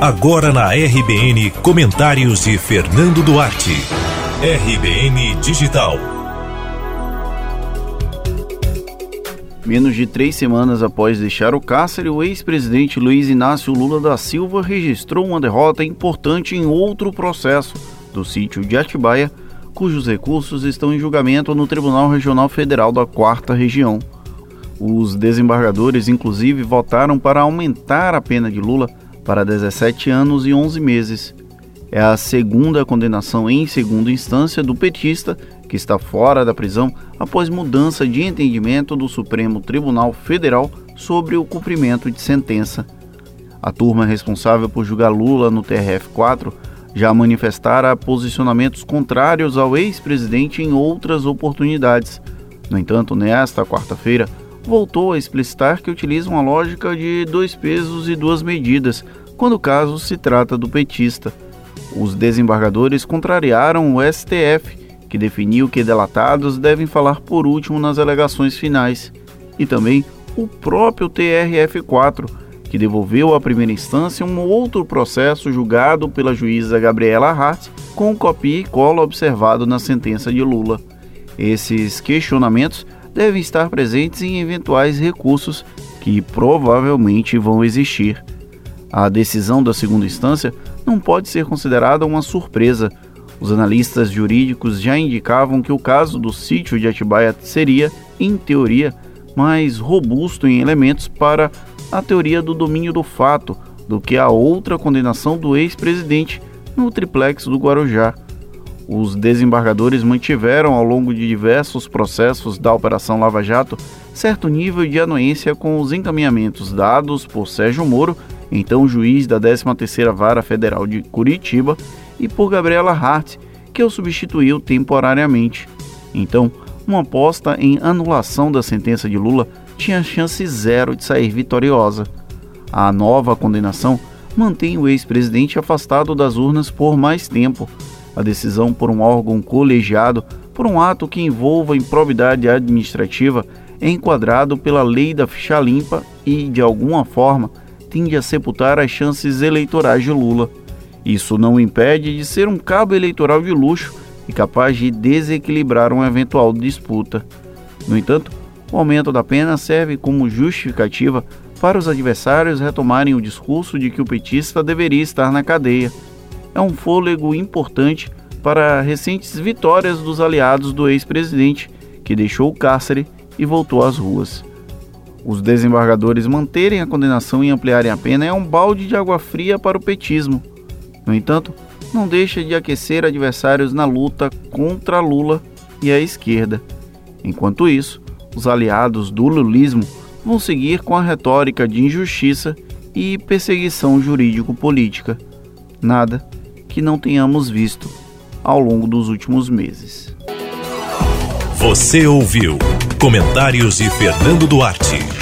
Agora na RBN, comentários de Fernando Duarte. RBN Digital. Menos de três semanas após deixar o cárcere, o ex-presidente Luiz Inácio Lula da Silva registrou uma derrota importante em outro processo do sítio de Atibaia, cujos recursos estão em julgamento no Tribunal Regional Federal da Quarta Região. Os desembargadores, inclusive, votaram para aumentar a pena de Lula para 17 anos e 11 meses. É a segunda condenação em segunda instância do petista, que está fora da prisão após mudança de entendimento do Supremo Tribunal Federal sobre o cumprimento de sentença. A turma responsável por julgar Lula no TRF4 já manifestara posicionamentos contrários ao ex-presidente em outras oportunidades. No entanto, nesta quarta-feira, voltou a explicitar que utiliza uma lógica de dois pesos e duas medidas, quando o caso se trata do petista. Os desembargadores contrariaram o STF, que definiu que delatados devem falar por último nas alegações finais, e também o próprio TRF4, que devolveu à primeira instância um outro processo julgado pela juíza Gabriela Hart com copia e cola observado na sentença de Lula. Esses questionamentos devem estar presentes em eventuais recursos que provavelmente vão existir. A decisão da segunda instância não pode ser considerada uma surpresa. Os analistas jurídicos já indicavam que o caso do sítio de Atibaia seria, em teoria, mais robusto em elementos para a teoria do domínio do fato do que a outra condenação do ex-presidente no triplex do Guarujá. Os desembargadores mantiveram ao longo de diversos processos da Operação Lava Jato certo nível de anuência com os encaminhamentos dados por Sérgio Moro, então juiz da 13ª Vara Federal de Curitiba, e por Gabriela Hart, que o substituiu temporariamente. Então, uma aposta em anulação da sentença de Lula tinha chance zero de sair vitoriosa. A nova condenação mantém o ex-presidente afastado das urnas por mais tempo, a decisão por um órgão colegiado por um ato que envolva improbidade administrativa é enquadrado pela lei da ficha limpa e, de alguma forma, tende a sepultar as chances eleitorais de Lula. Isso não o impede de ser um cabo eleitoral de luxo e capaz de desequilibrar uma eventual disputa. No entanto, o aumento da pena serve como justificativa para os adversários retomarem o discurso de que o petista deveria estar na cadeia é um fôlego importante para recentes vitórias dos aliados do ex-presidente, que deixou o cárcere e voltou às ruas. Os desembargadores manterem a condenação e ampliarem a pena é um balde de água fria para o petismo. No entanto, não deixa de aquecer adversários na luta contra Lula e a esquerda. Enquanto isso, os aliados do lulismo vão seguir com a retórica de injustiça e perseguição jurídico-política. Nada que não tenhamos visto ao longo dos últimos meses. Você ouviu comentários de Fernando Duarte.